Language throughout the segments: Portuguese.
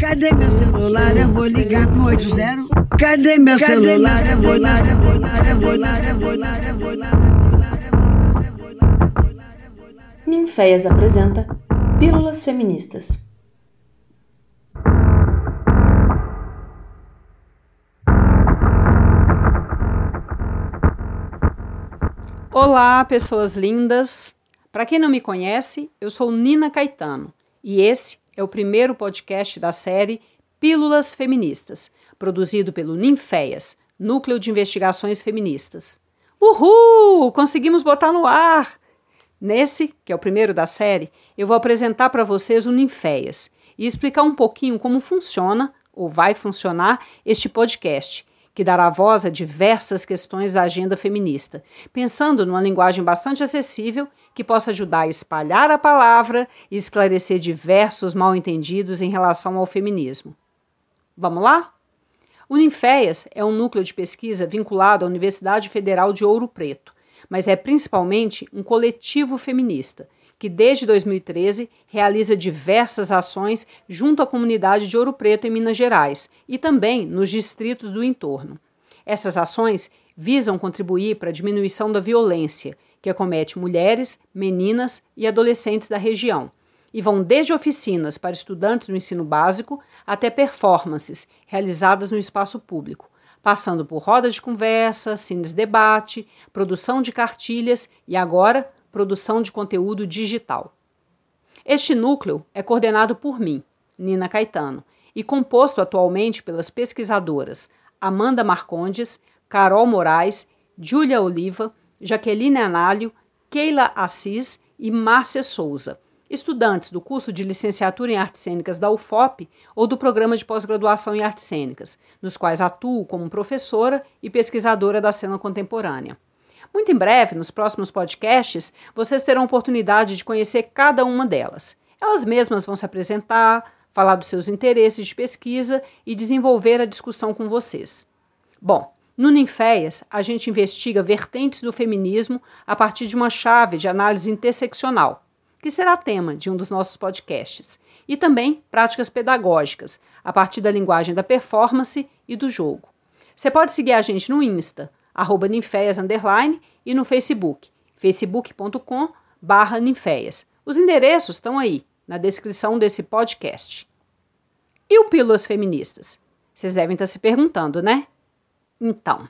Cadê meu celular? Eu vou ligar pro 80. Cadê meu celular? Eu vou ligar, eu vou ligar, eu vou ligar, eu vou ligar, eu vou ligar. Ninféias apresenta Pílulas Feministas. Olá, pessoas lindas. Para quem não me conhece, eu sou Nina Caetano e esse é o primeiro podcast da série Pílulas Feministas, produzido pelo Ninféias, Núcleo de Investigações Feministas. Uhul! Conseguimos botar no ar! Nesse, que é o primeiro da série, eu vou apresentar para vocês o Ninféias e explicar um pouquinho como funciona, ou vai funcionar, este podcast, que dará voz a diversas questões da agenda feminista, pensando numa linguagem bastante acessível que possa ajudar a espalhar a palavra e esclarecer diversos mal-entendidos em relação ao feminismo. Vamos lá? O Ninféias é um núcleo de pesquisa vinculado à Universidade Federal de Ouro Preto mas é principalmente um coletivo feminista que desde 2013 realiza diversas ações junto à comunidade de Ouro Preto em Minas Gerais e também nos distritos do entorno. Essas ações visam contribuir para a diminuição da violência que acomete mulheres, meninas e adolescentes da região e vão desde oficinas para estudantes do ensino básico até performances realizadas no espaço público, passando por rodas de conversa, cines debate, produção de cartilhas e agora produção de conteúdo digital. Este núcleo é coordenado por mim, Nina Caetano, e composto atualmente pelas pesquisadoras Amanda Marcondes, Carol Moraes, Júlia Oliva, Jaqueline Análio, Keila Assis e Márcia Souza estudantes do curso de licenciatura em artes cênicas da UFOP ou do programa de pós-graduação em artes cênicas, nos quais atuo como professora e pesquisadora da cena contemporânea. Muito em breve, nos próximos podcasts, vocês terão oportunidade de conhecer cada uma delas. Elas mesmas vão se apresentar, falar dos seus interesses de pesquisa e desenvolver a discussão com vocês. Bom, no Ninféias, a gente investiga vertentes do feminismo a partir de uma chave de análise interseccional, que será tema de um dos nossos podcasts, e também práticas pedagógicas, a partir da linguagem da performance e do jogo. Você pode seguir a gente no Insta, arroba ninféias, e no Facebook, facebook.com barra ninféias. Os endereços estão aí, na descrição desse podcast. E o Pílulas Feministas? Vocês devem estar se perguntando, né? Então,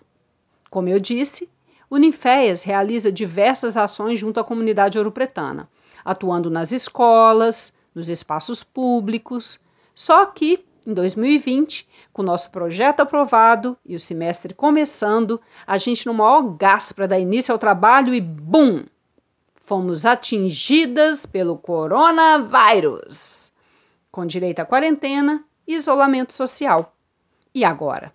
como eu disse, o Ninféias realiza diversas ações junto à comunidade ouropretana, atuando nas escolas, nos espaços públicos. Só que, em 2020, com o nosso projeto aprovado e o semestre começando, a gente no maior gás para dar início ao trabalho e BUM! Fomos atingidas pelo coronavírus, com direito à quarentena e isolamento social. E agora?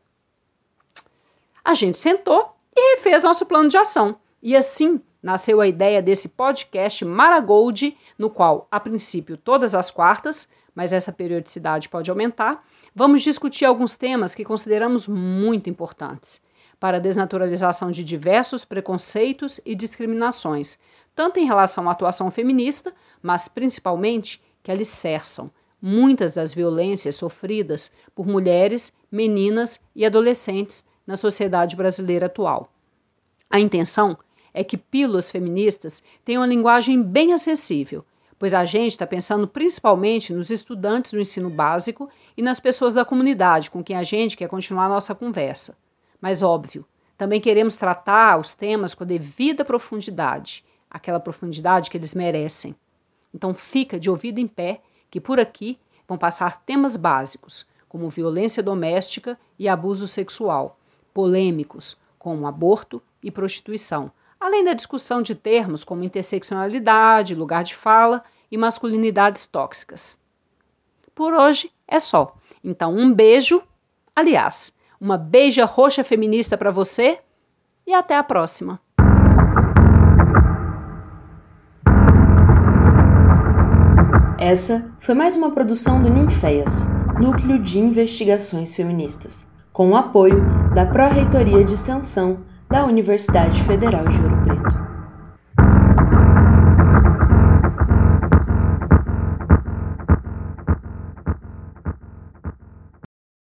A gente sentou e refez nosso plano de ação. E assim nasceu a ideia desse podcast Maragold, no qual, a princípio, todas as quartas, mas essa periodicidade pode aumentar, vamos discutir alguns temas que consideramos muito importantes para a desnaturalização de diversos preconceitos e discriminações, tanto em relação à atuação feminista, mas principalmente que alicerçam muitas das violências sofridas por mulheres, meninas e adolescentes na sociedade brasileira atual. A intenção é que pílulas feministas têm uma linguagem bem acessível, pois a gente está pensando principalmente nos estudantes do ensino básico e nas pessoas da comunidade com quem a gente quer continuar a nossa conversa. Mas, óbvio, também queremos tratar os temas com a devida profundidade, aquela profundidade que eles merecem. Então, fica de ouvido em pé que por aqui vão passar temas básicos, como violência doméstica e abuso sexual, polêmicos, como aborto e prostituição além da discussão de termos como interseccionalidade, lugar de fala e masculinidades tóxicas. Por hoje é só. Então, um beijo, aliás, uma beija roxa feminista para você e até a próxima. Essa foi mais uma produção do Ninféias, Núcleo de Investigações Feministas, com o apoio da Pró-Reitoria de Extensão da Universidade Federal de Ouro.